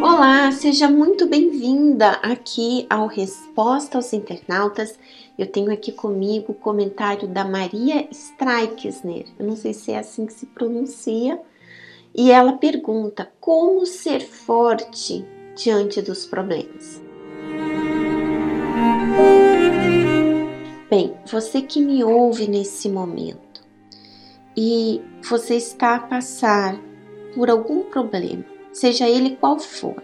Olá, seja muito bem-vinda aqui ao Resposta aos Internautas. Eu tenho aqui comigo o comentário da Maria Streikesner. Eu não sei se é assim que se pronuncia. E ela pergunta: como ser forte diante dos problemas? Bem, você que me ouve nesse momento e você está a passar por algum problema, seja ele qual for,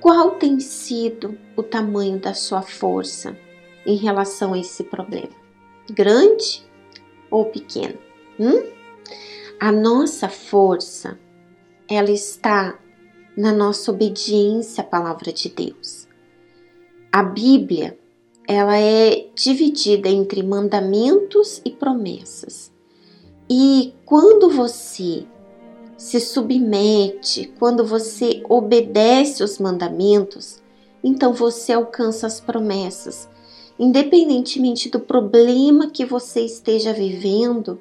qual tem sido o tamanho da sua força em relação a esse problema? Grande ou pequeno? Hum? A nossa força, ela está na nossa obediência à palavra de Deus. A Bíblia ela é dividida entre mandamentos e promessas. E quando você se submete, quando você obedece os mandamentos, então você alcança as promessas. Independentemente do problema que você esteja vivendo,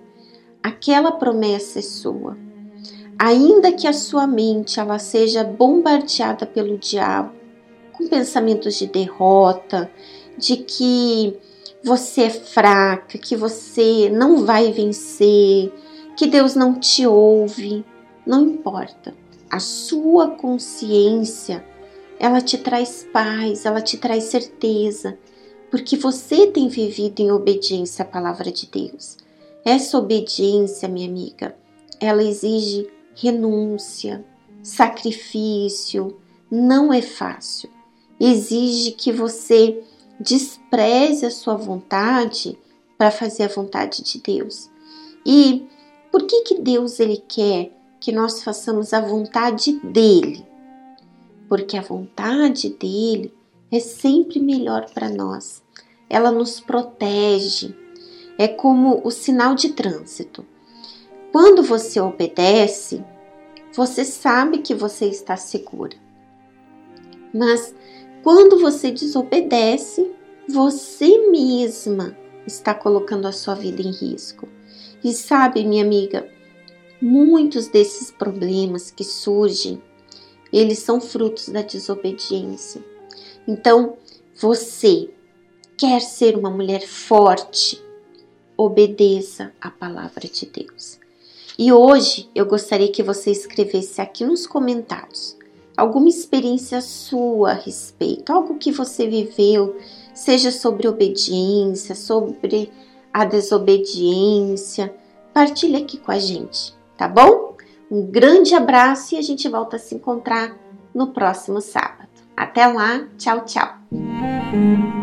aquela promessa é sua. Ainda que a sua mente ela seja bombardeada pelo diabo com pensamentos de derrota, de que você é fraca, que você não vai vencer, que Deus não te ouve, não importa. A sua consciência, ela te traz paz, ela te traz certeza, porque você tem vivido em obediência à palavra de Deus. Essa obediência, minha amiga, ela exige renúncia, sacrifício, não é fácil. Exige que você despreze a sua vontade para fazer a vontade de Deus. E por que que Deus ele quer que nós façamos a vontade dele? Porque a vontade dele é sempre melhor para nós. Ela nos protege. É como o sinal de trânsito. Quando você obedece, você sabe que você está segura. Mas quando você desobedece, você mesma está colocando a sua vida em risco. E sabe, minha amiga, muitos desses problemas que surgem, eles são frutos da desobediência. Então, você quer ser uma mulher forte, obedeça a palavra de Deus. E hoje eu gostaria que você escrevesse aqui nos comentários alguma experiência sua a respeito, algo que você viveu, seja sobre obediência, sobre a desobediência. Partilhe aqui com a gente, tá bom? Um grande abraço e a gente volta a se encontrar no próximo sábado. Até lá, tchau, tchau.